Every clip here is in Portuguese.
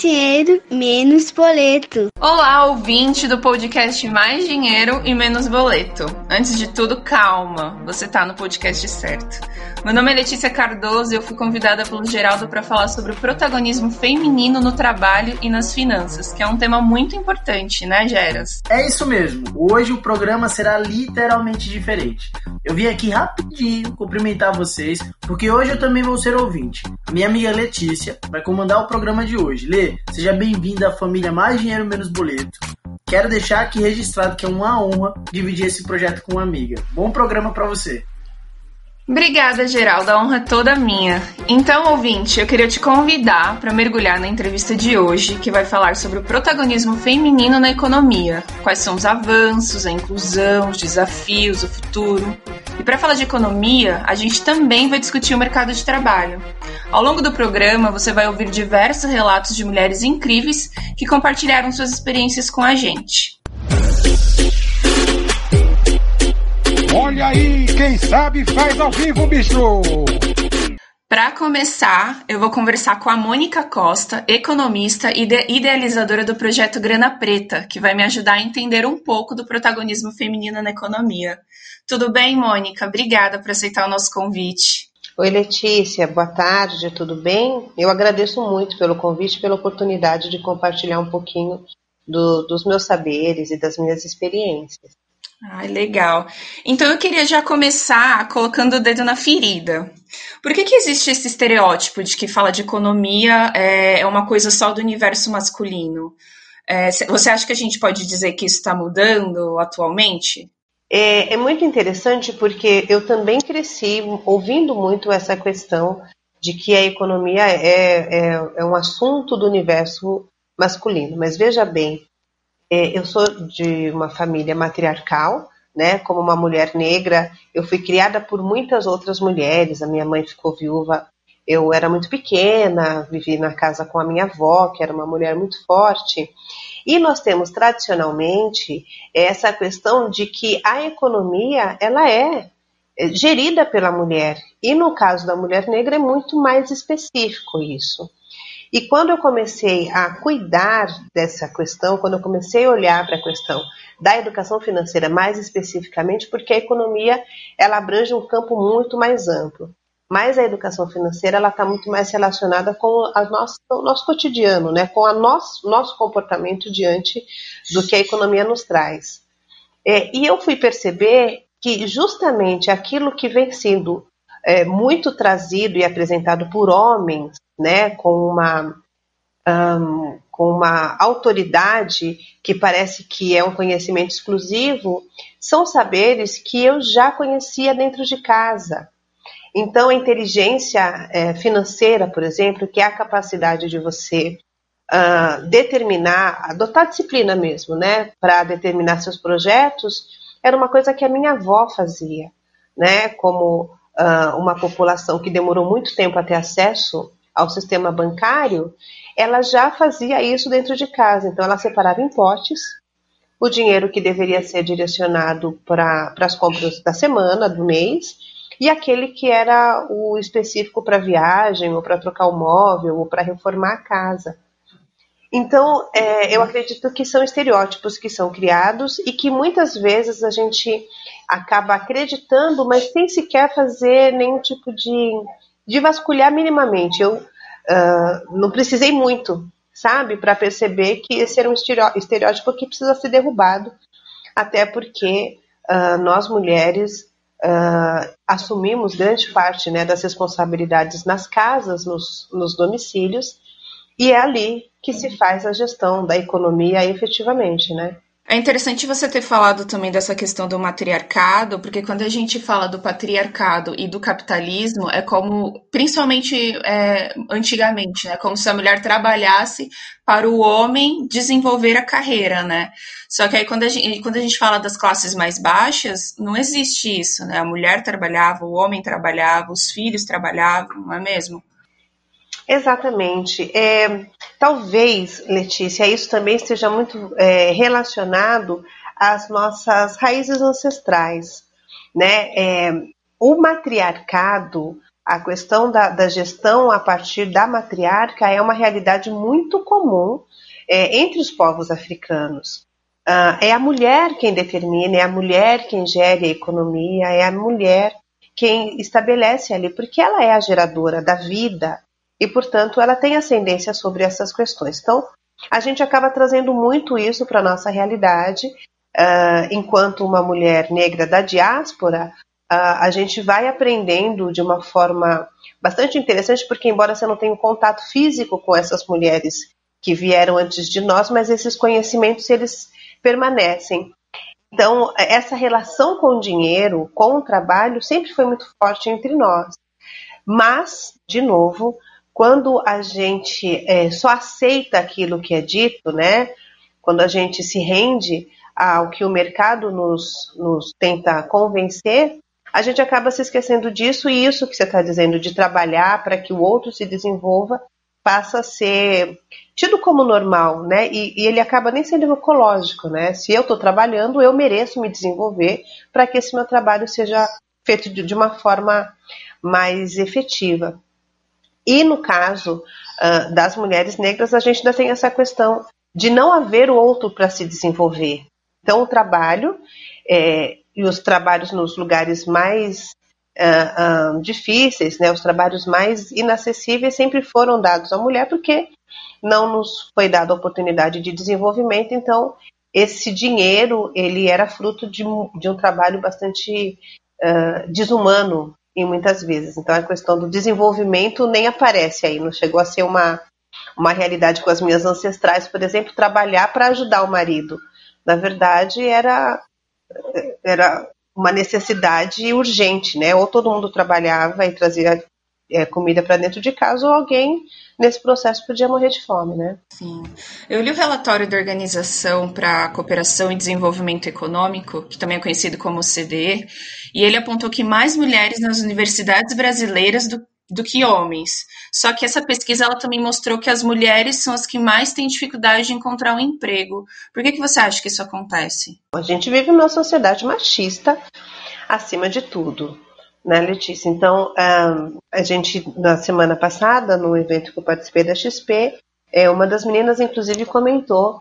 dinheiro, menos boleto. Olá, ouvinte do podcast Mais Dinheiro e Menos Boleto. Antes de tudo, calma, você tá no podcast certo. Meu nome é Letícia Cardoso e eu fui convidada pelo Geraldo para falar sobre o protagonismo feminino no trabalho e nas finanças, que é um tema muito importante, né, Geras? É isso mesmo. Hoje o programa será literalmente diferente. Eu vim aqui rapidinho cumprimentar vocês, porque hoje eu também vou ser ouvinte. A minha amiga Letícia vai comandar o programa de hoje. Lê, seja bem-vinda à família Mais Dinheiro Menos Boleto. Quero deixar aqui registrado que é uma honra dividir esse projeto com uma amiga. Bom programa para você. Obrigada, Geraldo. A honra é toda minha. Então, ouvinte, eu queria te convidar para mergulhar na entrevista de hoje, que vai falar sobre o protagonismo feminino na economia. Quais são os avanços, a inclusão, os desafios, o futuro. E para falar de economia, a gente também vai discutir o mercado de trabalho. Ao longo do programa, você vai ouvir diversos relatos de mulheres incríveis que compartilharam suas experiências com a gente. Olha aí, quem sabe faz ao vivo, bicho! Para começar, eu vou conversar com a Mônica Costa, economista e idealizadora do projeto Grana Preta, que vai me ajudar a entender um pouco do protagonismo feminino na economia. Tudo bem, Mônica? Obrigada por aceitar o nosso convite. Oi, Letícia. Boa tarde, tudo bem? Eu agradeço muito pelo convite e pela oportunidade de compartilhar um pouquinho do, dos meus saberes e das minhas experiências. Ai, legal. Então eu queria já começar colocando o dedo na ferida. Por que, que existe esse estereótipo de que fala de economia é, é uma coisa só do universo masculino? É, você acha que a gente pode dizer que isso está mudando atualmente? É, é, muito interessante porque eu também cresci ouvindo muito essa questão de que a economia é, é, é um assunto do universo masculino. Mas veja bem, é, eu sou de uma família matriarcal, né? Como uma mulher negra, eu fui criada por muitas outras mulheres. A minha mãe ficou viúva. Eu era muito pequena, vivi na casa com a minha avó, que era uma mulher muito forte. E nós temos tradicionalmente essa questão de que a economia ela é gerida pela mulher. E no caso da mulher negra é muito mais específico isso. E quando eu comecei a cuidar dessa questão, quando eu comecei a olhar para a questão da educação financeira mais especificamente, porque a economia ela abrange um campo muito mais amplo. Mas a educação financeira ela está muito mais relacionada com a nossa, o nosso cotidiano, né? com o nosso, nosso comportamento diante do que a economia nos traz. É, e eu fui perceber que justamente aquilo que vem sendo é, muito trazido e apresentado por homens né, com uma um, com uma autoridade que parece que é um conhecimento exclusivo, são saberes que eu já conhecia dentro de casa. Então, a inteligência é, financeira, por exemplo, que é a capacidade de você uh, determinar, adotar disciplina mesmo, né, para determinar seus projetos, era uma coisa que a minha avó fazia, né, como uh, uma população que demorou muito tempo a ter acesso ao sistema bancário, ela já fazia isso dentro de casa. Então, ela separava em potes o dinheiro que deveria ser direcionado para as compras da semana, do mês, e aquele que era o específico para viagem, ou para trocar o móvel, ou para reformar a casa. Então, é, eu acredito que são estereótipos que são criados e que muitas vezes a gente acaba acreditando, mas sem sequer fazer nenhum tipo de de vasculhar minimamente. Eu uh, não precisei muito, sabe, para perceber que esse era um estereótipo que precisa ser derrubado, até porque uh, nós mulheres uh, assumimos grande parte né, das responsabilidades nas casas, nos, nos domicílios, e é ali que se faz a gestão da economia efetivamente, né? É interessante você ter falado também dessa questão do matriarcado, porque quando a gente fala do patriarcado e do capitalismo, é como, principalmente é, antigamente, né? Como se a mulher trabalhasse para o homem desenvolver a carreira, né? Só que aí quando a gente, quando a gente fala das classes mais baixas, não existe isso, né? A mulher trabalhava, o homem trabalhava, os filhos trabalhavam, não é mesmo? Exatamente. É, talvez, Letícia, isso também esteja muito é, relacionado às nossas raízes ancestrais. Né? É, o matriarcado, a questão da, da, gestão a partir da matriarca é uma realidade muito comum é, entre os povos africanos. Uh, é a mulher quem determina, é a mulher quem gere a economia, é a mulher quem estabelece ali, porque ela é a geradora da vida e, portanto, ela tem ascendência sobre essas questões. Então, a gente acaba trazendo muito isso para a nossa realidade. Uh, enquanto uma mulher negra da diáspora, uh, a gente vai aprendendo de uma forma bastante interessante, porque, embora você não tenha um contato físico com essas mulheres que vieram antes de nós, mas esses conhecimentos eles permanecem. Então, essa relação com o dinheiro, com o trabalho, sempre foi muito forte entre nós. Mas, de novo, quando a gente é, só aceita aquilo que é dito, né? Quando a gente se rende ao que o mercado nos, nos tenta convencer, a gente acaba se esquecendo disso e isso que você está dizendo, de trabalhar para que o outro se desenvolva, passa a ser tido como normal, né? E, e ele acaba nem sendo ecológico, né? Se eu estou trabalhando, eu mereço me desenvolver para que esse meu trabalho seja feito de, de uma forma mais efetiva. E no caso uh, das mulheres negras, a gente ainda tem essa questão de não haver o outro para se desenvolver. Então, o trabalho é, e os trabalhos nos lugares mais uh, uh, difíceis, né, os trabalhos mais inacessíveis, sempre foram dados à mulher, porque não nos foi dada a oportunidade de desenvolvimento. Então, esse dinheiro ele era fruto de, de um trabalho bastante desumano e muitas vezes. Então a questão do desenvolvimento nem aparece aí, não chegou a ser uma, uma realidade com as minhas ancestrais, por exemplo, trabalhar para ajudar o marido. Na verdade, era, era uma necessidade urgente, né? Ou todo mundo trabalhava e trazia é, comida para dentro de casa, ou alguém nesse processo podia morrer de fome, né? Sim. Eu li o relatório da Organização para a Cooperação e Desenvolvimento Econômico, que também é conhecido como CDE, e ele apontou que mais mulheres nas universidades brasileiras do, do que homens. Só que essa pesquisa ela também mostrou que as mulheres são as que mais têm dificuldade de encontrar um emprego. Por que, que você acha que isso acontece? A gente vive numa sociedade machista acima de tudo né, Letícia? Então, a gente, na semana passada, no evento que eu participei da XP, é, uma das meninas, inclusive, comentou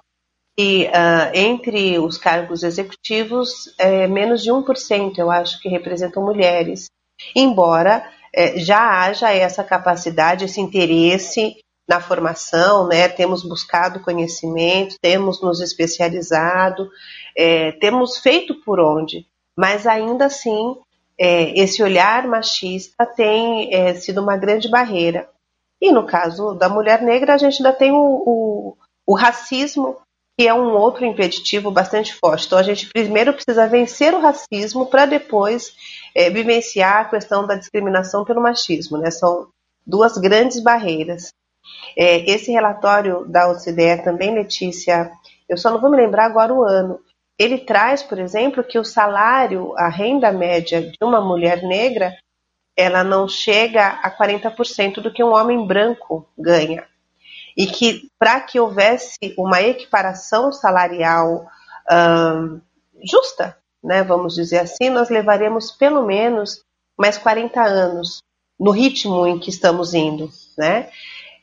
que uh, entre os cargos executivos, é, menos de 1%, eu acho, que representam mulheres. Embora é, já haja essa capacidade, esse interesse na formação, né? temos buscado conhecimento, temos nos especializado, é, temos feito por onde, mas ainda assim é, esse olhar machista tem é, sido uma grande barreira. E no caso da mulher negra, a gente ainda tem o, o, o racismo, que é um outro impeditivo bastante forte. Então a gente primeiro precisa vencer o racismo para depois é, vivenciar a questão da discriminação pelo machismo. Né? São duas grandes barreiras. É, esse relatório da OCDE também, Letícia, eu só não vou me lembrar agora o ano, ele traz, por exemplo, que o salário, a renda média de uma mulher negra, ela não chega a 40% do que um homem branco ganha. E que para que houvesse uma equiparação salarial hum, justa, né, vamos dizer assim, nós levaremos pelo menos mais 40 anos no ritmo em que estamos indo, né?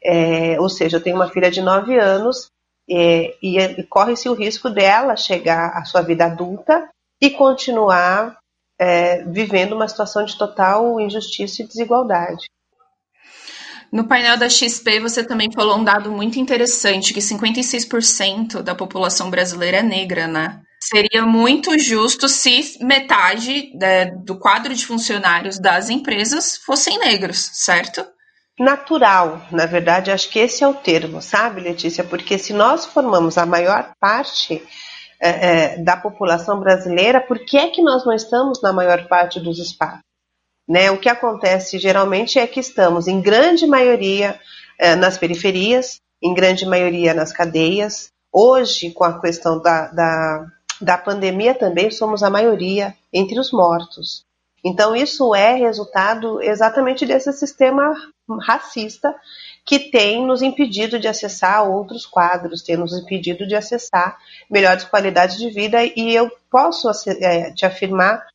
É, ou seja, eu tenho uma filha de 9 anos e, e corre-se o risco dela chegar à sua vida adulta e continuar é, vivendo uma situação de total injustiça e desigualdade. No painel da XP, você também falou um dado muito interessante, que 56% da população brasileira é negra, né? Seria muito justo se metade né, do quadro de funcionários das empresas fossem negros, certo? Natural. Na verdade, acho que esse é o termo, sabe, Letícia? Porque se nós formamos a maior parte é, é, da população brasileira, por que é que nós não estamos na maior parte dos espaços? Né? O que acontece geralmente é que estamos, em grande maioria, é, nas periferias, em grande maioria nas cadeias. Hoje, com a questão da, da, da pandemia, também somos a maioria entre os mortos. Então, isso é resultado exatamente desse sistema racista que tem nos impedido de acessar outros quadros, tem nos impedido de acessar melhores qualidades de vida. E eu posso é, te afirmar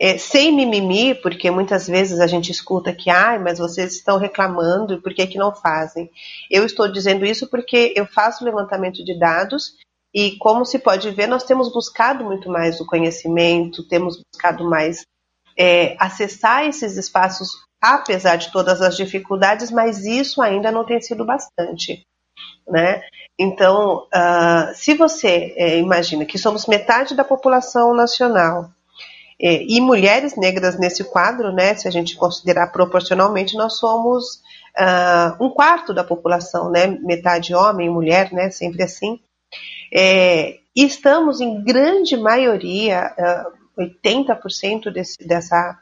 é, sem mimimi, porque muitas vezes a gente escuta que, ai, mas vocês estão reclamando, por que, que não fazem? Eu estou dizendo isso porque eu faço levantamento de dados e, como se pode ver, nós temos buscado muito mais o conhecimento, temos buscado mais é, acessar esses espaços, apesar de todas as dificuldades, mas isso ainda não tem sido bastante. Né? Então, uh, se você é, imagina que somos metade da população nacional, é, e mulheres negras nesse quadro, né, se a gente considerar proporcionalmente, nós somos uh, um quarto da população, né, metade homem e mulher, né, sempre assim. É, e estamos em grande maioria, uh, 80% desse, dessa,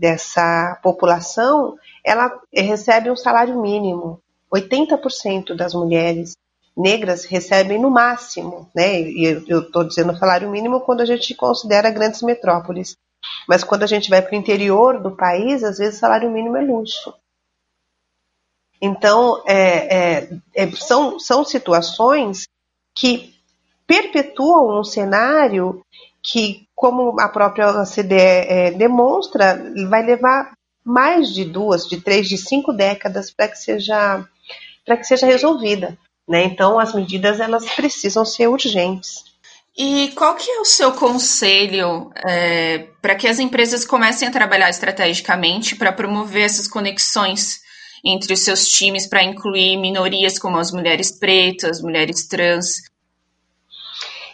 dessa população, ela recebe um salário mínimo. 80% das mulheres negras recebem no máximo, né? E eu estou dizendo salário mínimo quando a gente considera grandes metrópoles. Mas quando a gente vai para o interior do país, às vezes salário mínimo é luxo. Então, é, é, é, são, são situações que perpetuam um cenário que, como a própria OCDE é, demonstra, vai levar mais de duas, de três, de cinco décadas para que seja para que seja resolvida. Né? Então, as medidas elas precisam ser urgentes. E qual que é o seu conselho é, para que as empresas comecem a trabalhar estrategicamente para promover essas conexões entre os seus times para incluir minorias como as mulheres pretas, mulheres trans?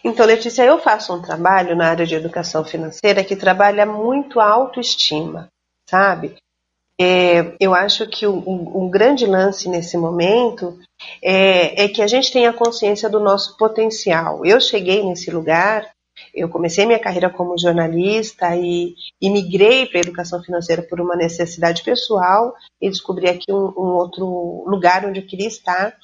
Então, Letícia, eu faço um trabalho na área de educação financeira que trabalha muito a autoestima, sabe? É, eu acho que o, grande lance nesse momento é, é, que a gente tenha consciência do nosso potencial. Eu cheguei nesse lugar, eu comecei minha carreira como jornalista e, e migrei para a educação financeira por uma necessidade pessoal e descobri aqui um, um outro lugar onde eu queria estar.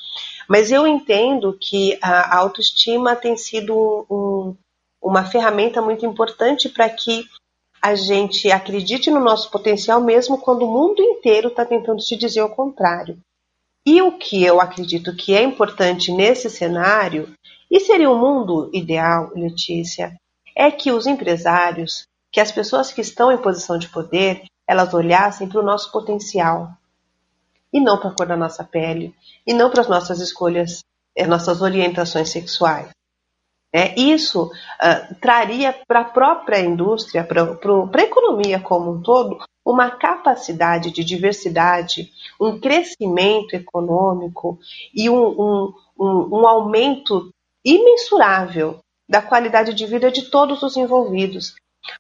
Mas eu entendo que a autoestima tem sido um, uma ferramenta muito importante para que a gente acredite no nosso potencial mesmo quando o mundo inteiro está tentando te dizer o contrário. E o que eu acredito que é importante nesse cenário, e seria o um mundo ideal, Letícia, é que os empresários, que as pessoas que estão em posição de poder, elas olhassem para o nosso potencial e não para a cor da nossa pele e não para as nossas escolhas, as eh, nossas orientações sexuais. É, isso uh, traria para a própria indústria, para a economia como um todo, uma capacidade de diversidade, um crescimento econômico e um, um, um, um aumento imensurável da qualidade de vida de todos os envolvidos.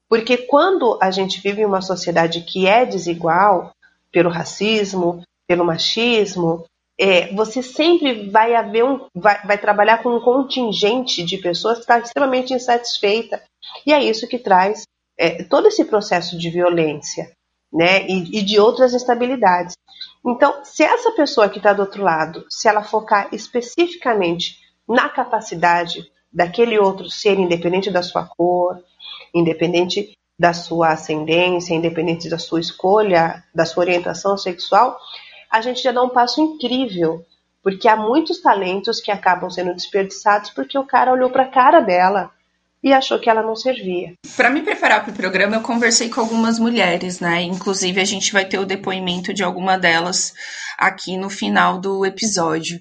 Porque quando a gente vive em uma sociedade que é desigual, pelo racismo, pelo machismo, é, você sempre vai haver um, vai, vai, trabalhar com um contingente de pessoas que está extremamente insatisfeita e é isso que traz é, todo esse processo de violência, né, e, e de outras instabilidades. Então, se essa pessoa que está do outro lado, se ela focar especificamente na capacidade daquele outro ser, independente da sua cor, independente da sua ascendência, independente da sua escolha, da sua orientação sexual, a gente já dá um passo incrível, porque há muitos talentos que acabam sendo desperdiçados porque o cara olhou para a cara dela e achou que ela não servia. Para me preparar para o programa, eu conversei com algumas mulheres, né? Inclusive, a gente vai ter o depoimento de alguma delas aqui no final do episódio.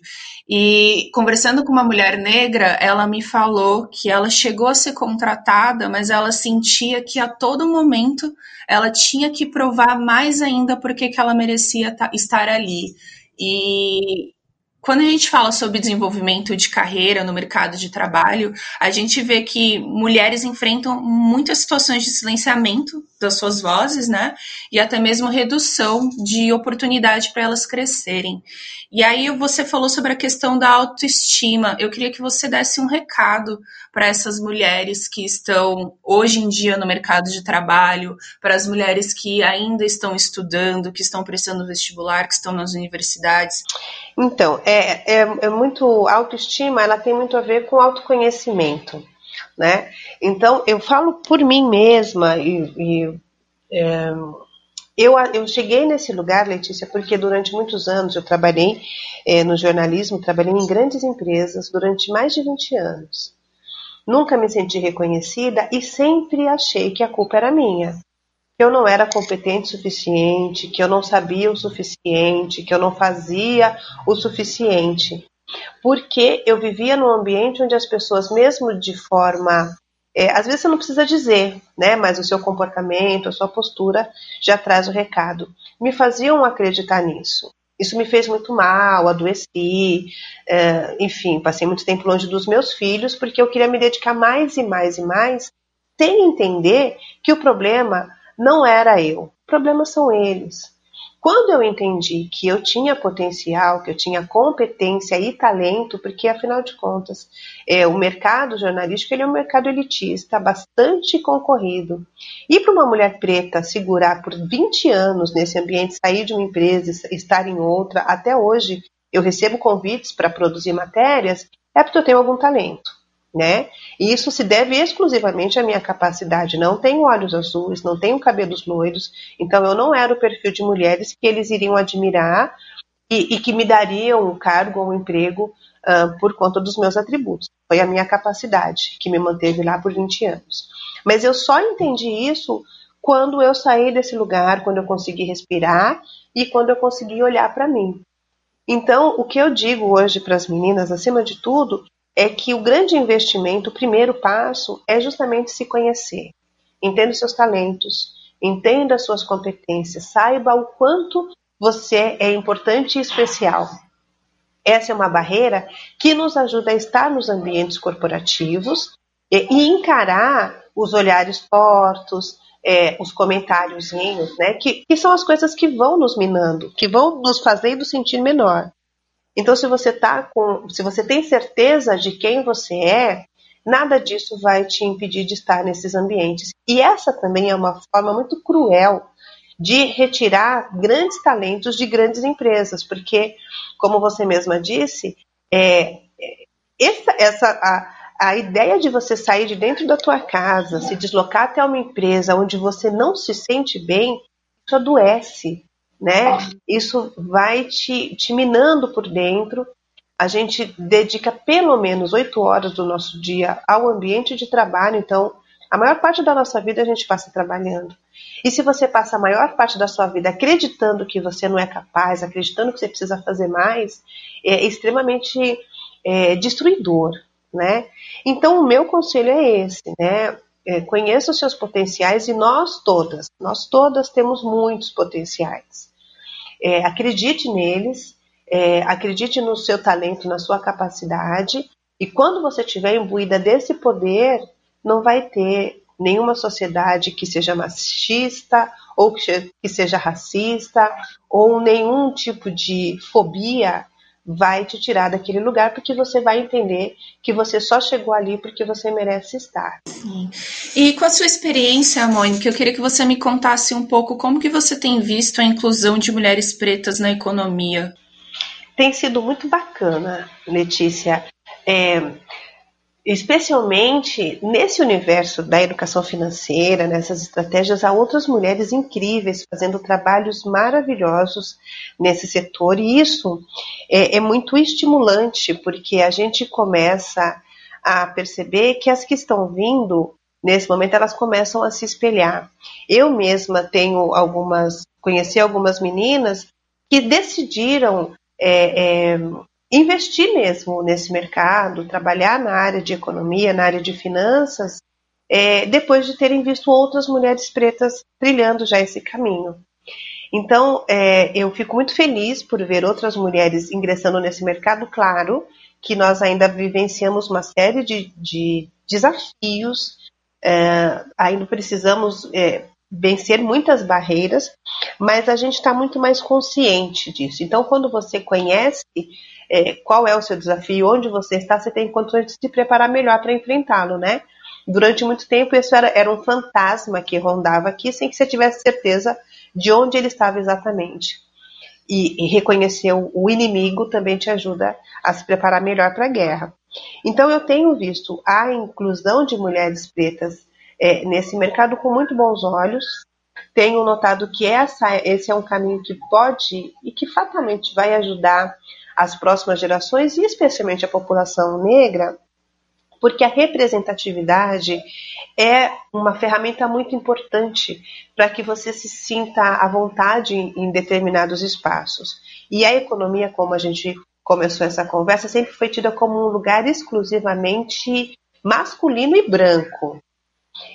E conversando com uma mulher negra, ela me falou que ela chegou a ser contratada, mas ela sentia que a todo momento ela tinha que provar mais ainda porque que ela merecia estar ali. E quando a gente fala sobre desenvolvimento de carreira no mercado de trabalho, a gente vê que mulheres enfrentam muitas situações de silenciamento das suas vozes, né? E até mesmo redução de oportunidade para elas crescerem. E aí você falou sobre a questão da autoestima. Eu queria que você desse um recado para essas mulheres que estão hoje em dia no mercado de trabalho, para as mulheres que ainda estão estudando, que estão prestando vestibular, que estão nas universidades. Então, é, é, é muito autoestima, ela tem muito a ver com autoconhecimento, né? Então, eu falo por mim mesma e, e é, eu, eu cheguei nesse lugar, Letícia, porque durante muitos anos eu trabalhei é, no jornalismo, trabalhei em grandes empresas durante mais de 20 anos. Nunca me senti reconhecida e sempre achei que a culpa era minha. Que eu não era competente o suficiente, que eu não sabia o suficiente, que eu não fazia o suficiente. Porque eu vivia num ambiente onde as pessoas, mesmo de forma. É, às vezes você não precisa dizer, né? Mas o seu comportamento, a sua postura já traz o recado. Me faziam acreditar nisso. Isso me fez muito mal, adoeci, é, enfim, passei muito tempo longe dos meus filhos porque eu queria me dedicar mais e mais e mais, sem entender que o problema não era eu, o problema são eles. Quando eu entendi que eu tinha potencial, que eu tinha competência e talento, porque afinal de contas, é, o mercado jornalístico ele é um mercado elitista, bastante concorrido. E para uma mulher preta segurar por 20 anos nesse ambiente, sair de uma empresa, estar em outra, até hoje eu recebo convites para produzir matérias, é porque eu tenho algum talento né? E isso se deve exclusivamente à minha capacidade. Não tenho olhos azuis, não tenho cabelos loiros, então eu não era o perfil de mulheres que eles iriam admirar e, e que me dariam um cargo ou um emprego uh, por conta dos meus atributos. Foi a minha capacidade que me manteve lá por 20 anos. Mas eu só entendi isso quando eu saí desse lugar, quando eu consegui respirar e quando eu consegui olhar para mim. Então, o que eu digo hoje para as meninas, acima de tudo, é que o grande investimento, o primeiro passo, é justamente se conhecer. Entenda os seus talentos, entenda as suas competências, saiba o quanto você é importante e especial. Essa é uma barreira que nos ajuda a estar nos ambientes corporativos e, encarar os olhares tortos, é, os comentáriozinhos, né, que, que são as coisas que vão nos minando, que vão nos fazendo sentir menor. Então, se você tá com, se você tem certeza de quem você é, nada disso vai te impedir de estar nesses ambientes. E essa também é uma forma muito cruel de retirar grandes talentos de grandes empresas, porque, como você mesma disse, é, essa, essa a, a ideia de você sair de dentro da tua casa, se deslocar até uma empresa onde você não se sente bem, isso adoece né? Isso vai te, te minando por dentro. A gente dedica pelo menos oito horas do nosso dia ao ambiente de trabalho, então a maior parte da nossa vida a gente passa trabalhando. E se você passa a maior parte da sua vida acreditando que você não é capaz, acreditando que você precisa fazer mais, é extremamente é, destruidor, né? Então o meu conselho é esse, né? É, conheça os seus potenciais e nós todas, nós todas temos muitos potenciais. É, acredite neles, é, acredite no seu talento, na sua capacidade, e quando você estiver imbuída desse poder, não vai ter nenhuma sociedade que seja machista ou que seja racista ou nenhum tipo de fobia vai te tirar daquele lugar porque você vai entender que você só chegou ali porque você merece estar. Sim. E com a sua experiência, Mônica, eu queria que você me contasse um pouco como que você tem visto a inclusão de mulheres pretas na economia. Tem sido muito bacana, Letícia. É, especialmente nesse universo da educação financeira, nessas estratégias, há outras mulheres incríveis fazendo trabalhos maravilhosos nesse setor, e isso é, é muito estimulante, porque a gente começa a perceber que as que estão vindo nesse momento elas começam a se espelhar. Eu mesma tenho algumas, conheci algumas meninas que decidiram é, é, investir mesmo nesse mercado, trabalhar na área de economia, na área de finanças, é, depois de terem visto outras mulheres pretas trilhando já esse caminho. Então, é, eu fico muito feliz por ver outras mulheres ingressando nesse mercado, claro que nós ainda vivenciamos uma série de, de desafios, é, ainda precisamos é, vencer muitas barreiras, mas a gente está muito mais consciente disso. Então, quando você conhece é, qual é o seu desafio, onde você está, você tem condições de se preparar melhor para enfrentá-lo, né? Durante muito tempo, isso era, era um fantasma que rondava aqui, sem que você tivesse certeza de onde ele estava exatamente. E, e reconhecer o inimigo também te ajuda a se preparar melhor para a guerra. Então, eu tenho visto a inclusão de mulheres pretas é, nesse mercado com muito bons olhos. Tenho notado que essa, esse é um caminho que pode e que fatalmente vai ajudar as próximas gerações e especialmente a população negra, porque a representatividade é uma ferramenta muito importante para que você se sinta à vontade em determinados espaços. E a economia, como a gente começou essa conversa, sempre foi tida como um lugar exclusivamente masculino e branco.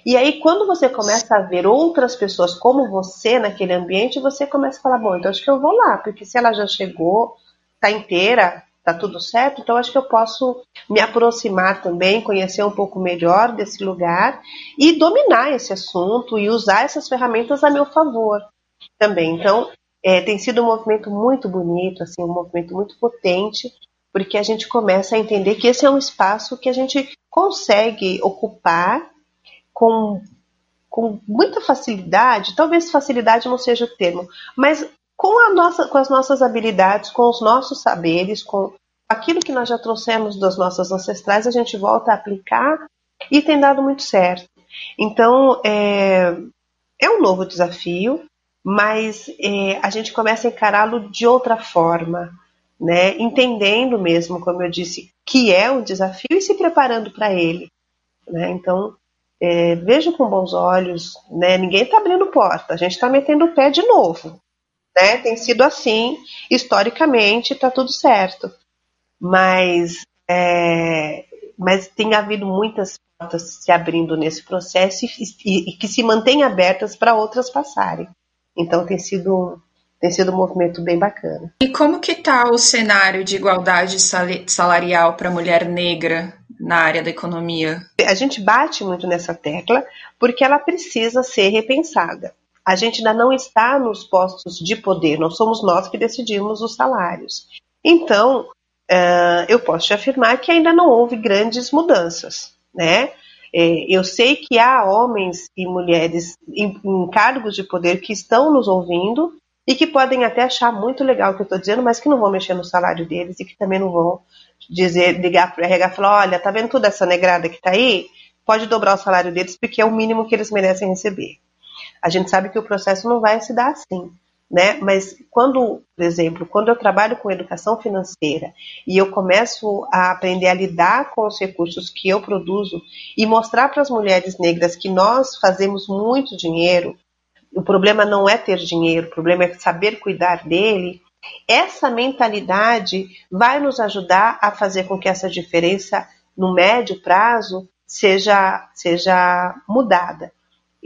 E aí, quando você começa a ver outras pessoas como você naquele ambiente, você começa a falar: bom, então acho que eu vou lá, porque se ela já chegou, está inteira, está tudo certo, então acho que eu posso me aproximar também, conhecer um pouco melhor desse lugar e dominar esse assunto e usar essas ferramentas a meu favor também. Então, é, tem sido um movimento muito bonito, assim, um movimento muito potente, porque a gente começa a entender que esse é um espaço que a gente consegue ocupar com, com muita facilidade, talvez facilidade não seja o termo, mas com, nossa, com as nossas habilidades, com os nossos saberes, com aquilo que nós já trouxemos das nossas ancestrais, a gente volta a aplicar e tem dado muito certo. Então, é, é um novo desafio, mas é, a gente começa a encará-lo de outra forma, né? entendendo mesmo, como eu disse, que é um desafio e se preparando para ele. Né? Então, é, vejo com bons olhos, né? ninguém está abrindo porta, a gente está metendo o pé de novo né? Tem sido assim, historicamente, está tudo certo. Mas, é, mas tem havido muitas portas se abrindo nesse processo e, e, e que se mantêm abertas para outras passarem. Então tem sido tem sido um movimento bem bacana. E como que está o cenário de igualdade salarial para a mulher negra na área da economia? A gente bate muito nessa tecla porque ela precisa ser repensada a gente ainda não está nos postos de poder, não somos nós que decidimos os salários. Então, uh, eu posso te afirmar que ainda não houve grandes mudanças, né? É, eu sei que há homens e mulheres em, em, cargos de poder que estão nos ouvindo e que podem até achar muito legal o que eu estou dizendo, mas que não vão mexer no salário deles e que também não vão dizer, ligar para o RH e falar: olha, tá vendo toda essa negrada que está aí? Pode dobrar o salário deles porque é o mínimo que eles merecem receber. A gente sabe que o processo não vai se dar assim. Né? Mas quando, por exemplo, quando eu trabalho com educação financeira e eu começo a aprender a lidar com os recursos que eu produzo e mostrar para as mulheres negras que nós fazemos muito dinheiro, o problema não é ter dinheiro, o problema é saber cuidar dele. Essa mentalidade vai nos ajudar a fazer com que essa diferença no médio prazo seja, seja mudada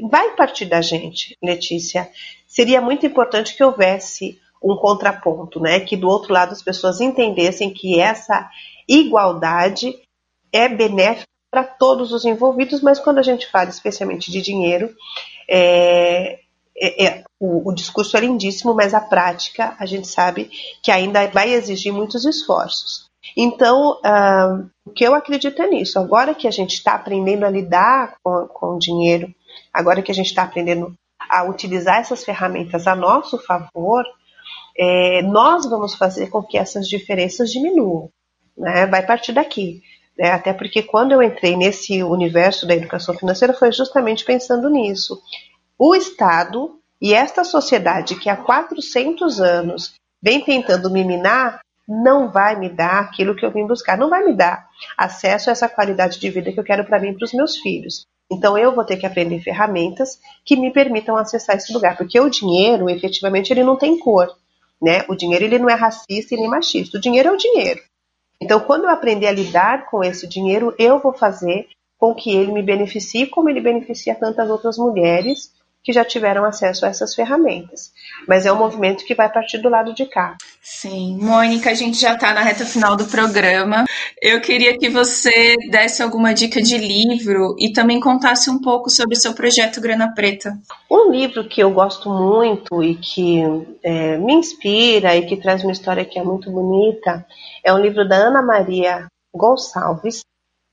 vai partir da gente, Letícia. Seria muito importante que houvesse um contraponto, né? Que do outro lado as pessoas entendessem que essa igualdade é benéfica para todos os envolvidos, mas quando a gente fala especialmente de dinheiro, é, é, é, o, o, discurso é lindíssimo, mas a prática a gente sabe que ainda vai exigir muitos esforços. Então, uh, o que eu acredito é nisso. Agora que a gente está aprendendo a lidar com, com o dinheiro, agora que a gente está aprendendo a utilizar essas ferramentas a nosso favor, é, nós vamos fazer com que essas diferenças diminuam. Né? Vai partir daqui. Né? Até porque quando eu entrei nesse universo da educação financeira foi justamente pensando nisso. O Estado e esta sociedade que há 400 anos vem tentando me minar não vai me dar aquilo que eu vim buscar, não vai me dar acesso a essa qualidade de vida que eu quero para mim e para os meus filhos. Então eu vou ter que aprender ferramentas que me permitam acessar esse lugar, porque o dinheiro, efetivamente, ele não tem cor, né? O dinheiro ele não é racista e nem machista. O dinheiro é o dinheiro. Então, quando eu aprender a lidar com esse dinheiro, eu vou fazer com que ele me beneficie como ele beneficia tantas outras mulheres que já tiveram acesso a essas ferramentas. Mas é um movimento que vai partir do lado de cá. Sim, Mônica, a gente já está na reta final do programa. Eu queria que você desse alguma dica de livro e também contasse um pouco sobre o seu projeto Grana Preta. Um livro que eu gosto muito e que é, me inspira e que traz uma história que é muito bonita é um livro da Ana Maria Gonçalves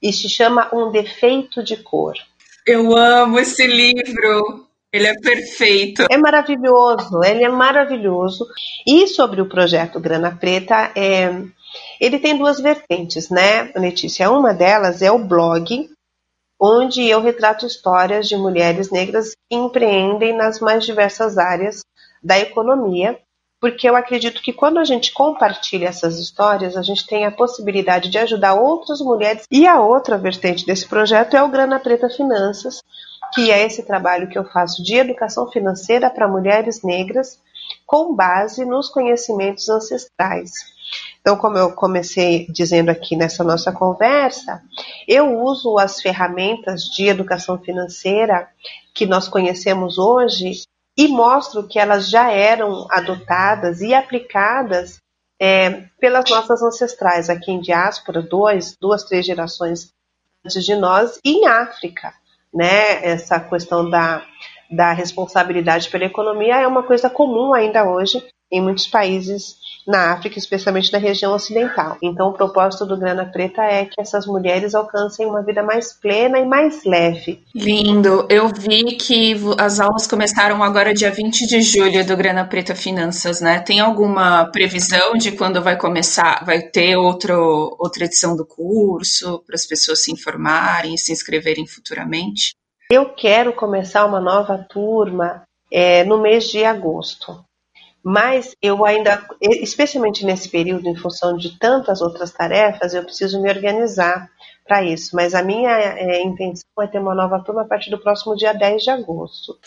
e se chama Um Defeito de Cor. Eu amo esse livro. Ele é perfeito. É maravilhoso, ele é maravilhoso. E sobre o projeto Grana Preta, é, ele tem duas vertentes, né, Letícia? Uma delas é o blog, onde eu retrato histórias de mulheres negras que empreendem nas mais diversas áreas da economia porque eu acredito que quando a gente compartilha essas histórias, a gente tem a possibilidade de ajudar outras mulheres. E a outra vertente desse projeto é o Grana Preta Finanças, que é esse trabalho que eu faço de educação financeira para mulheres negras, com base nos conhecimentos ancestrais. Então, como eu comecei dizendo aqui nessa nossa conversa, eu uso as ferramentas de educação financeira que nós conhecemos hoje e mostro que elas já eram adotadas e aplicadas é, pelas nossas ancestrais aqui em diáspora, dois, duas, três gerações antes de nós, e em África. Né? Essa questão da, da responsabilidade pela economia é uma coisa comum ainda hoje em muitos países na África, especialmente na região ocidental. Então, o propósito do Grana Preta é que essas mulheres alcancem uma vida mais plena e mais leve. Lindo! Eu vi que as aulas começaram agora dia 20 de julho do Grana Preta Finanças, né? Tem alguma previsão de quando vai começar, vai ter outro, outra edição do curso para as pessoas se informarem e se inscreverem futuramente? Eu quero começar uma nova turma é, no mês de agosto. Mas eu ainda, especialmente nesse período, em função de tantas outras tarefas, eu preciso me organizar para isso. Mas a minha é, intenção é ter uma nova turma a partir do próximo dia 10 de agosto.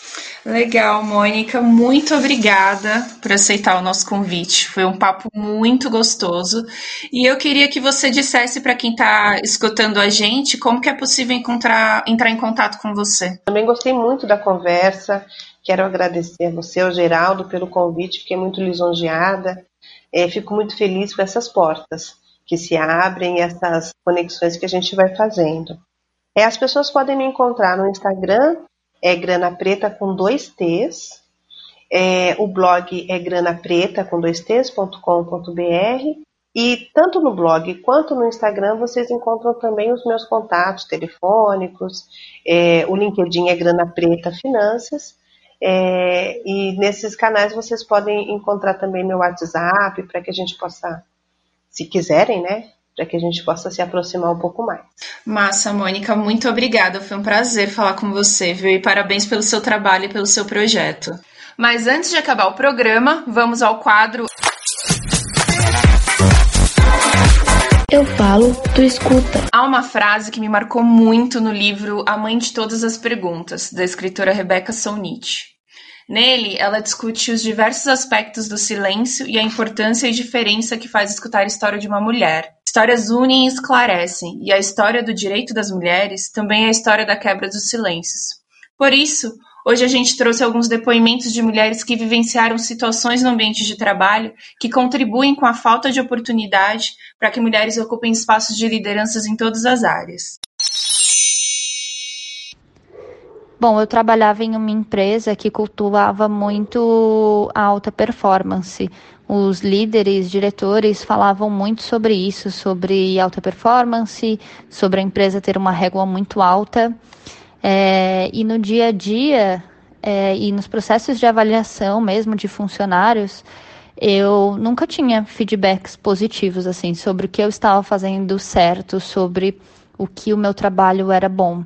Legal, Mônica. Muito obrigada por aceitar o nosso convite. Foi um papo muito gostoso. E eu queria que você dissesse para quem está escutando a gente como que é possível encontrar, entrar em contato com você. Também gostei muito da conversa. Quero agradecer a você, ao Geraldo, pelo convite, fiquei muito lisonjeada. É, fico muito feliz com essas portas que se abrem, essas conexões que a gente vai fazendo. É, as pessoas podem me encontrar no Instagram, é Grana Preta com dois T's. É, o blog é granapreta com dois T's.com.br. E tanto no blog quanto no Instagram vocês encontram também os meus contatos telefônicos. É, o LinkedIn é Grana Preta Finanças. É, e nesses canais vocês podem encontrar também meu WhatsApp para que a gente possa, se quiserem, né? Para que a gente possa se aproximar um pouco mais. Massa, Mônica, muito obrigada. Foi um prazer falar com você, viu? E parabéns pelo seu trabalho e pelo seu projeto. Mas antes de acabar o programa, vamos ao quadro Eu falo, tu escuta. Há uma frase que me marcou muito no livro A Mãe de Todas as Perguntas, da escritora Rebecca Solnit. Nele, ela discute os diversos aspectos do silêncio e a importância e diferença que faz escutar a história de uma mulher. Histórias unem e esclarecem, e a história do direito das mulheres também é a história da quebra dos silêncios. Por isso, Hoje a gente trouxe alguns depoimentos de mulheres que vivenciaram situações no ambiente de trabalho que contribuem com a falta de oportunidade para que mulheres ocupem espaços de lideranças em todas as áreas. Bom, eu trabalhava em uma empresa que cultuava muito a alta performance. Os líderes, diretores falavam muito sobre isso, sobre alta performance, sobre a empresa ter uma régua muito alta. É, e no dia a dia é, e nos processos de avaliação mesmo de funcionários, eu nunca tinha feedbacks positivos assim sobre o que eu estava fazendo certo, sobre o que o meu trabalho era bom.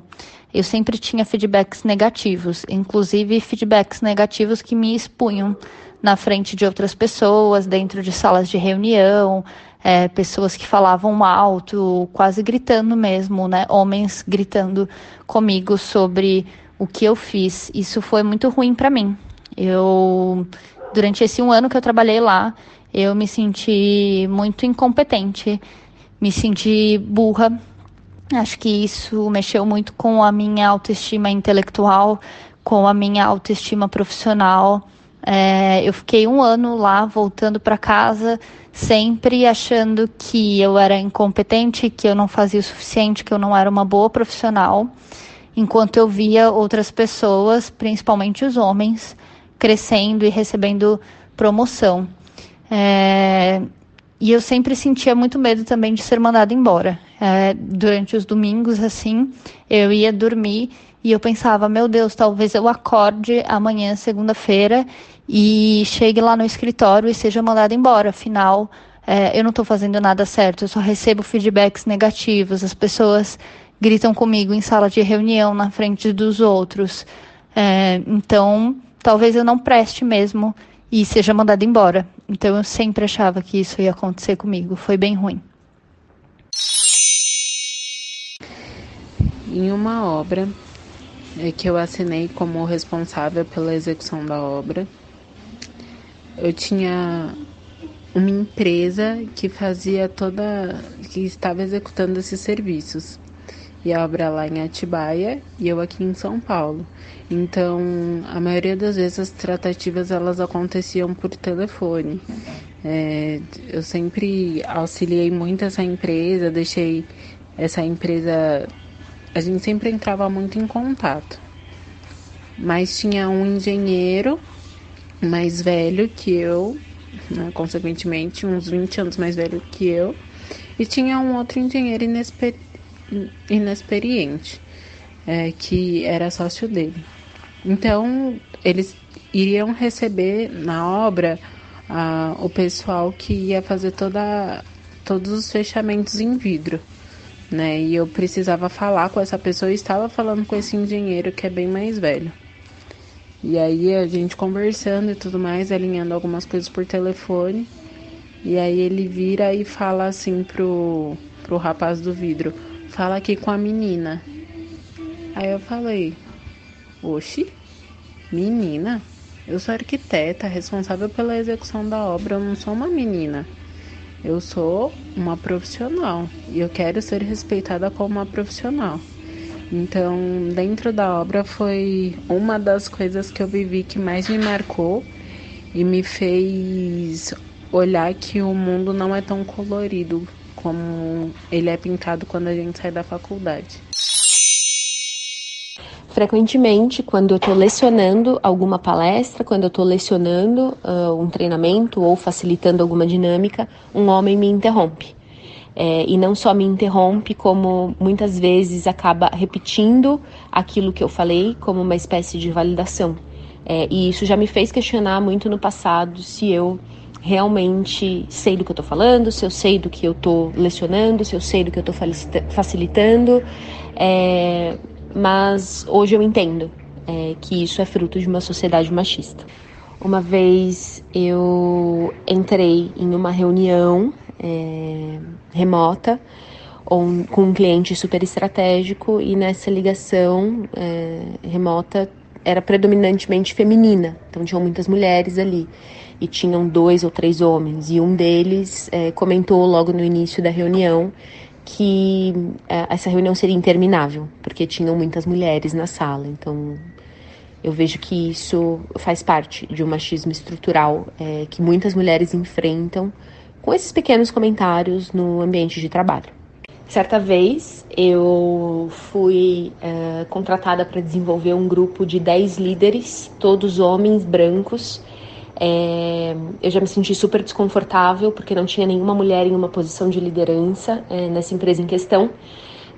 Eu sempre tinha feedbacks negativos, inclusive feedbacks negativos que me expunham na frente de outras pessoas, dentro de salas de reunião, é, pessoas que falavam alto, quase gritando mesmo, né? Homens gritando comigo sobre o que eu fiz. Isso foi muito ruim para mim. Eu, durante esse um ano que eu trabalhei lá, eu me senti muito incompetente, me senti burra. Acho que isso mexeu muito com a minha autoestima intelectual, com a minha autoestima profissional. É, eu fiquei um ano lá, voltando para casa, sempre achando que eu era incompetente, que eu não fazia o suficiente, que eu não era uma boa profissional, enquanto eu via outras pessoas, principalmente os homens, crescendo e recebendo promoção. É, e eu sempre sentia muito medo também de ser mandada embora. É, durante os domingos, assim, eu ia dormir e eu pensava, meu Deus, talvez eu acorde amanhã, segunda-feira, e chegue lá no escritório e seja mandado embora. Afinal, é, eu não estou fazendo nada certo, eu só recebo feedbacks negativos, as pessoas gritam comigo em sala de reunião na frente dos outros. É, então, talvez eu não preste mesmo e seja mandado embora. Então eu sempre achava que isso ia acontecer comigo. Foi bem ruim. Em uma obra é que eu assinei como responsável pela execução da obra, eu tinha uma empresa que fazia toda, que estava executando esses serviços. E a obra lá em Atibaia e eu aqui em São Paulo. Então, a maioria das vezes as tratativas elas aconteciam por telefone. É, eu sempre auxiliei muito essa empresa, deixei essa empresa. A gente sempre entrava muito em contato. Mas tinha um engenheiro mais velho que eu, né, consequentemente, uns 20 anos mais velho que eu, e tinha um outro engenheiro inexper inexperiente, é, que era sócio dele. Então, eles iriam receber na obra o pessoal que ia fazer toda, todos os fechamentos em vidro. Né? E eu precisava falar com essa pessoa e estava falando com esse engenheiro que é bem mais velho. E aí a gente conversando e tudo mais, alinhando algumas coisas por telefone. E aí ele vira e fala assim pro, pro rapaz do vidro, fala aqui com a menina. Aí eu falei, oxi, menina? Eu sou arquiteta, responsável pela execução da obra, eu não sou uma menina. Eu sou uma profissional e eu quero ser respeitada como uma profissional. Então, dentro da obra foi uma das coisas que eu vivi que mais me marcou e me fez olhar que o mundo não é tão colorido como ele é pintado quando a gente sai da faculdade. Frequentemente, quando eu estou lecionando alguma palestra, quando eu estou lecionando uh, um treinamento ou facilitando alguma dinâmica, um homem me interrompe. É, e não só me interrompe, como muitas vezes acaba repetindo aquilo que eu falei como uma espécie de validação. É, e isso já me fez questionar muito no passado se eu realmente sei do que eu estou falando, se eu sei do que eu estou lecionando, se eu sei do que eu estou facilitando. É, mas hoje eu entendo é, que isso é fruto de uma sociedade machista. Uma vez eu entrei em uma reunião é, remota com um cliente super estratégico e nessa ligação é, remota era predominantemente feminina, então tinham muitas mulheres ali. E tinham dois ou três homens. E um deles é, comentou logo no início da reunião que é, essa reunião seria interminável porque tinham muitas mulheres na sala, então eu vejo que isso faz parte de um machismo estrutural é, que muitas mulheres enfrentam com esses pequenos comentários no ambiente de trabalho. Certa vez eu fui é, contratada para desenvolver um grupo de 10 líderes, todos homens brancos. É, eu já me senti super desconfortável porque não tinha nenhuma mulher em uma posição de liderança é, nessa empresa em questão.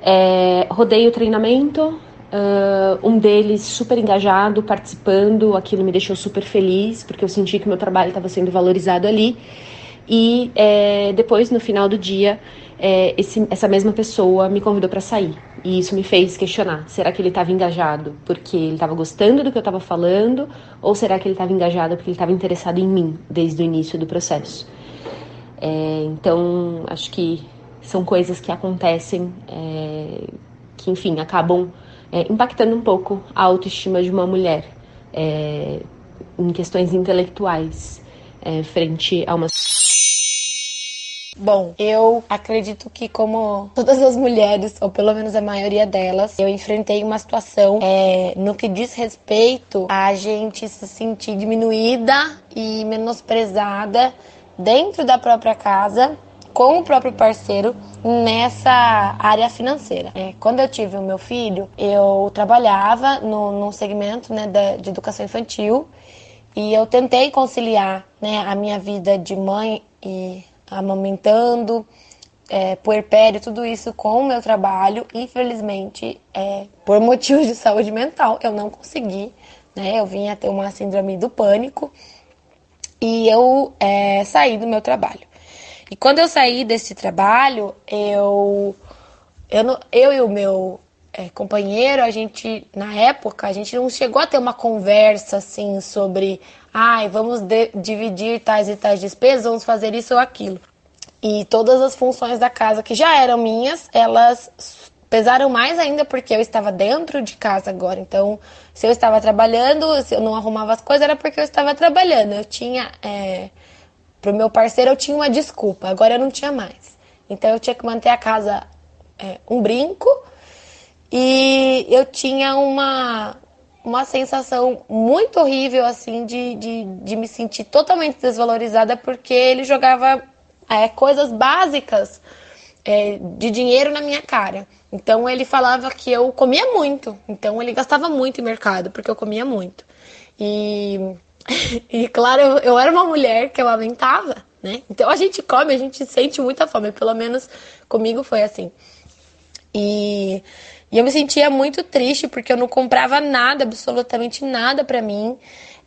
É, rodei o treinamento, uh, um deles super engajado, participando, aquilo me deixou super feliz porque eu senti que meu trabalho estava sendo valorizado ali. E é, depois, no final do dia, é, esse, essa mesma pessoa me convidou para sair. E isso me fez questionar: será que ele estava engajado porque ele estava gostando do que eu estava falando? Ou será que ele estava engajado porque ele estava interessado em mim desde o início do processo? É, então, acho que são coisas que acontecem é, que, enfim, acabam é, impactando um pouco a autoestima de uma mulher é, em questões intelectuais frente a uma Bom, eu acredito que, como todas as mulheres, ou pelo menos a maioria delas, eu enfrentei uma situação é, no que diz respeito a gente se sentir diminuída e menosprezada dentro da própria casa com o próprio parceiro nessa área financeira. É, quando eu tive o meu filho, eu trabalhava no, no segmento né, da, de educação infantil e eu tentei conciliar né, a minha vida de mãe e amamentando, é, puerpério, tudo isso com o meu trabalho. Infelizmente, é, por motivos de saúde mental, eu não consegui. Né? Eu vinha ter uma síndrome do pânico e eu é, saí do meu trabalho. E quando eu saí desse trabalho, eu, eu, eu e o meu é, companheiro, a gente, na época, a gente não chegou a ter uma conversa assim sobre, ai, vamos dividir tais e tais despesas, vamos fazer isso ou aquilo. E todas as funções da casa que já eram minhas, elas pesaram mais ainda porque eu estava dentro de casa agora. Então, se eu estava trabalhando, se eu não arrumava as coisas, era porque eu estava trabalhando. Eu tinha. É, pro meu parceiro, eu tinha uma desculpa, agora eu não tinha mais. Então, eu tinha que manter a casa é, um brinco e eu tinha uma. Uma sensação muito horrível, assim, de, de, de me sentir totalmente desvalorizada porque ele jogava é, coisas básicas é, de dinheiro na minha cara. Então ele falava que eu comia muito. Então ele gastava muito em mercado, porque eu comia muito. E, e claro, eu, eu era uma mulher que eu amamentava, né? Então a gente come, a gente sente muita fome. Pelo menos comigo foi assim. E, e eu me sentia muito triste porque eu não comprava nada, absolutamente nada para mim.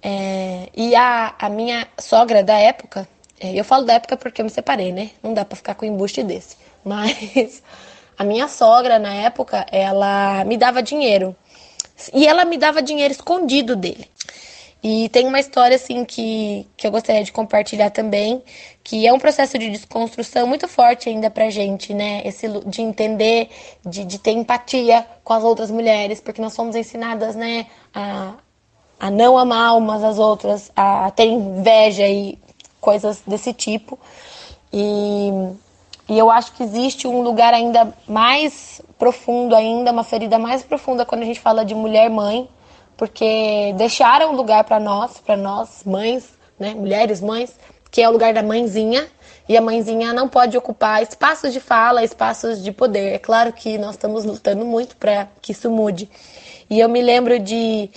É, e a, a minha sogra da época, é, eu falo da época porque eu me separei, né? Não dá pra ficar com embuste desse. Mas a minha sogra, na época, ela me dava dinheiro. E ela me dava dinheiro escondido dele. E tem uma história, assim, que, que eu gostaria de compartilhar também, que é um processo de desconstrução muito forte ainda pra gente, né? Esse de entender, de, de ter empatia com as outras mulheres, porque nós fomos ensinadas, né, a, a não amar umas às outras, a ter inveja e coisas desse tipo. E e eu acho que existe um lugar ainda mais profundo, ainda uma ferida mais profunda quando a gente fala de mulher mãe, porque deixaram lugar para nós, para nós mães, né, mulheres mães, que é o lugar da mãezinha, e a mãezinha não pode ocupar espaços de fala, espaços de poder. É claro que nós estamos lutando muito para que isso mude. E eu me lembro de,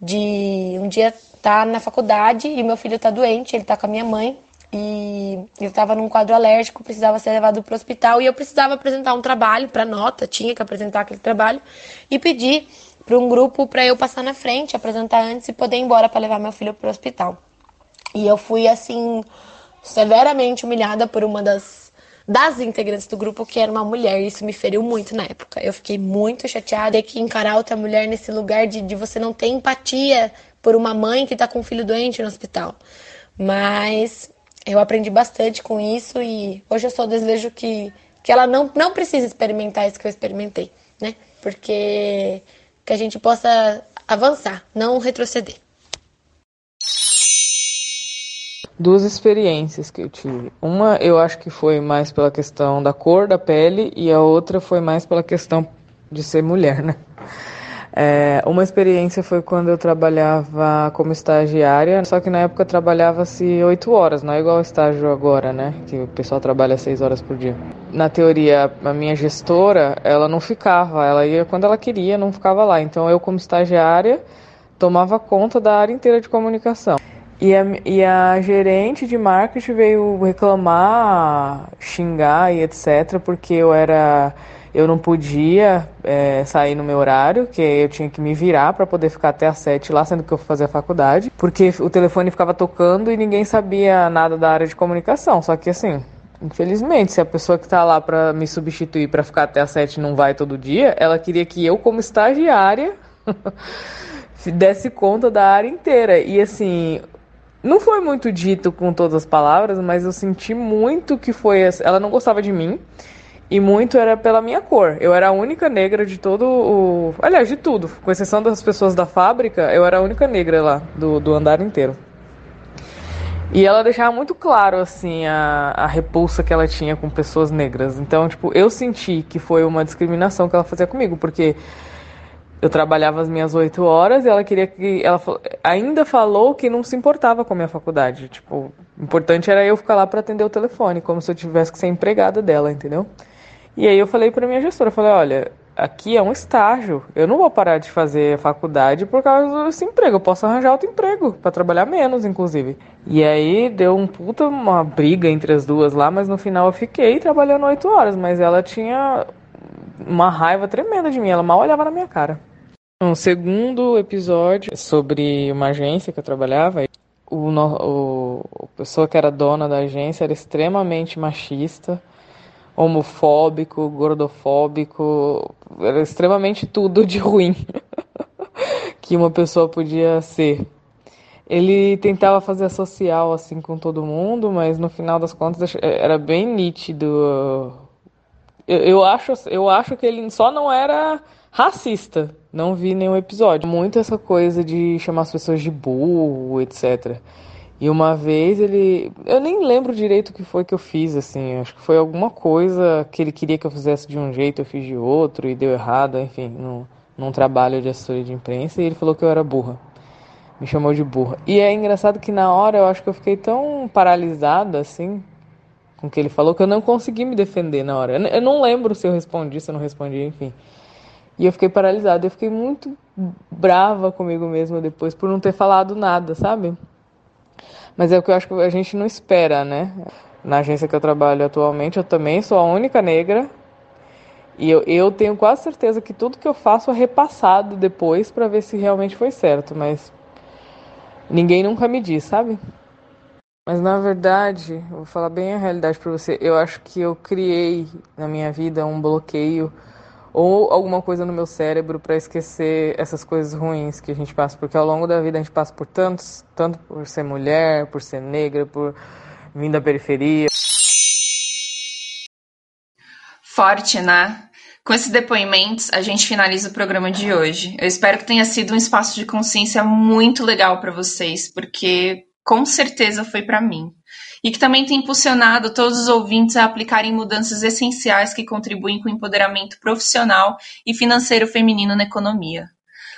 de um dia estar tá na faculdade e meu filho está doente, ele está com a minha mãe, e ele estava num quadro alérgico, precisava ser levado para o hospital e eu precisava apresentar um trabalho para nota, tinha que apresentar aquele trabalho e pedi para um grupo para eu passar na frente, apresentar antes e poder ir embora para levar meu filho para o hospital. E eu fui assim severamente humilhada por uma das das integrantes do grupo que era uma mulher, e isso me feriu muito na época. Eu fiquei muito chateada que encarar outra mulher nesse lugar de, de você não ter empatia por uma mãe que está com um filho doente no hospital. Mas eu aprendi bastante com isso e hoje eu só desejo que, que ela não, não precise experimentar isso que eu experimentei, né? Porque que a gente possa avançar, não retroceder. Duas experiências que eu tive. Uma eu acho que foi mais pela questão da cor da pele e a outra foi mais pela questão de ser mulher, né? É, uma experiência foi quando eu trabalhava como estagiária, só que na época trabalhava-se oito horas, não é igual ao estágio agora, né? Que o pessoal trabalha seis horas por dia. Na teoria, a minha gestora, ela não ficava, ela ia quando ela queria, não ficava lá. Então eu, como estagiária, tomava conta da área inteira de comunicação. E a, e a gerente de marketing veio reclamar, xingar e etc, porque eu era eu não podia é, sair no meu horário, que eu tinha que me virar para poder ficar até às sete lá, sendo que eu fazia faculdade, porque o telefone ficava tocando e ninguém sabia nada da área de comunicação. Só que assim, infelizmente, se a pessoa que está lá para me substituir para ficar até às sete não vai todo dia, ela queria que eu, como estagiária, desse conta da área inteira. E assim, não foi muito dito com todas as palavras, mas eu senti muito que foi. Ela não gostava de mim. E muito era pela minha cor. Eu era a única negra de todo o. Aliás, de tudo. Com exceção das pessoas da fábrica, eu era a única negra lá, do, do andar inteiro. E ela deixava muito claro, assim, a, a repulsa que ela tinha com pessoas negras. Então, tipo, eu senti que foi uma discriminação que ela fazia comigo, porque eu trabalhava as minhas oito horas e ela queria que. Ela ainda falou que não se importava com a minha faculdade. Tipo, o importante era eu ficar lá para atender o telefone, como se eu tivesse que ser empregada dela, entendeu? E aí eu falei para minha gestora, falei, olha, aqui é um estágio. Eu não vou parar de fazer faculdade por causa desse emprego. Eu posso arranjar outro emprego para trabalhar menos, inclusive. E aí deu um puta uma briga entre as duas lá, mas no final eu fiquei trabalhando oito horas. Mas ela tinha uma raiva tremenda de mim. Ela mal olhava na minha cara. Um segundo episódio sobre uma agência que eu trabalhava. O, o, a pessoa que era dona da agência era extremamente machista homofóbico, gordofóbico, era extremamente tudo de ruim que uma pessoa podia ser. Ele tentava fazer a social assim com todo mundo, mas no final das contas era bem nítido. Eu, eu acho, eu acho que ele só não era racista. Não vi nenhum episódio. Muito essa coisa de chamar as pessoas de burro, etc. E uma vez ele. Eu nem lembro direito o que foi que eu fiz, assim. Acho que foi alguma coisa que ele queria que eu fizesse de um jeito, eu fiz de outro e deu errado, enfim, num, num trabalho de assessoria de imprensa. E ele falou que eu era burra me chamou de burra. E é engraçado que na hora eu acho que eu fiquei tão paralisada assim com o que ele falou que eu não consegui me defender na hora. Eu não lembro se eu respondi, se eu não respondi, enfim. E eu fiquei paralisada, eu fiquei muito brava comigo mesma depois por não ter falado nada, sabe? Mas é o que eu acho que a gente não espera, né? Na agência que eu trabalho atualmente, eu também sou a única negra. E eu, eu tenho quase certeza que tudo que eu faço é repassado depois para ver se realmente foi certo. Mas ninguém nunca me diz, sabe? Mas na verdade, vou falar bem a realidade para você. Eu acho que eu criei na minha vida um bloqueio ou alguma coisa no meu cérebro para esquecer essas coisas ruins que a gente passa, porque ao longo da vida a gente passa por tantos, tanto por ser mulher, por ser negra, por vir da periferia. Forte, né? Com esses depoimentos, a gente finaliza o programa de hoje. Eu espero que tenha sido um espaço de consciência muito legal para vocês, porque com certeza foi para mim. E que também tem impulsionado todos os ouvintes a aplicarem mudanças essenciais que contribuem com o empoderamento profissional e financeiro feminino na economia.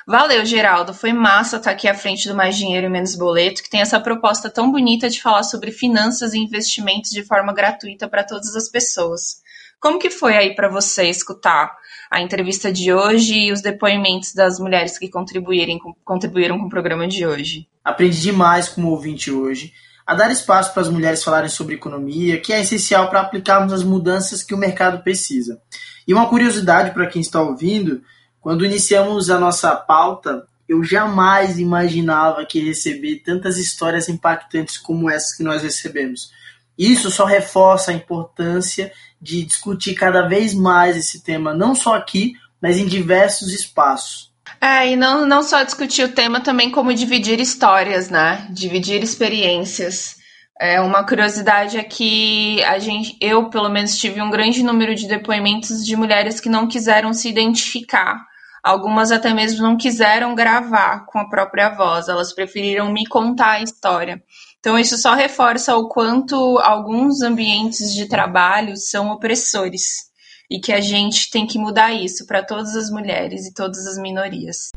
Valeu, Geraldo. Foi massa estar aqui à frente do Mais Dinheiro e Menos Boleto, que tem essa proposta tão bonita de falar sobre finanças e investimentos de forma gratuita para todas as pessoas. Como que foi aí para você escutar a entrevista de hoje e os depoimentos das mulheres que contribuíram, contribuíram com o programa de hoje? Aprendi demais como ouvinte hoje a dar espaço para as mulheres falarem sobre economia, que é essencial para aplicarmos as mudanças que o mercado precisa. E uma curiosidade para quem está ouvindo, quando iniciamos a nossa pauta, eu jamais imaginava que receber tantas histórias impactantes como essas que nós recebemos. Isso só reforça a importância de discutir cada vez mais esse tema, não só aqui, mas em diversos espaços. É, e não, não só discutir o tema, também como dividir histórias, né? Dividir experiências. É, uma curiosidade é que a gente, eu, pelo menos, tive um grande número de depoimentos de mulheres que não quiseram se identificar. Algumas até mesmo não quiseram gravar com a própria voz, elas preferiram me contar a história. Então, isso só reforça o quanto alguns ambientes de trabalho são opressores e que a gente tem que mudar isso para todas as mulheres e todas as minorias.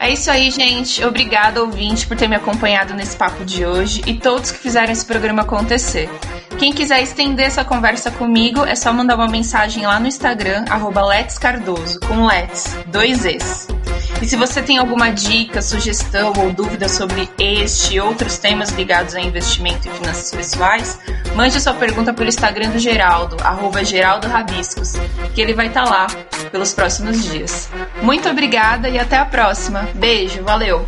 É isso aí, gente. Obrigada, ouvinte, por ter me acompanhado nesse papo de hoje e todos que fizeram esse programa acontecer. Quem quiser estender essa conversa comigo, é só mandar uma mensagem lá no Instagram, arroba Cardoso, com Let's, dois Es. E se você tem alguma dica, sugestão ou dúvida sobre este e outros temas ligados a investimento e finanças pessoais, mande sua pergunta pelo Instagram do Geraldo, arroba Geraldo Rabiscos, que ele vai estar tá lá pelos próximos dias. Muito obrigada e até a próxima. Beijo, valeu!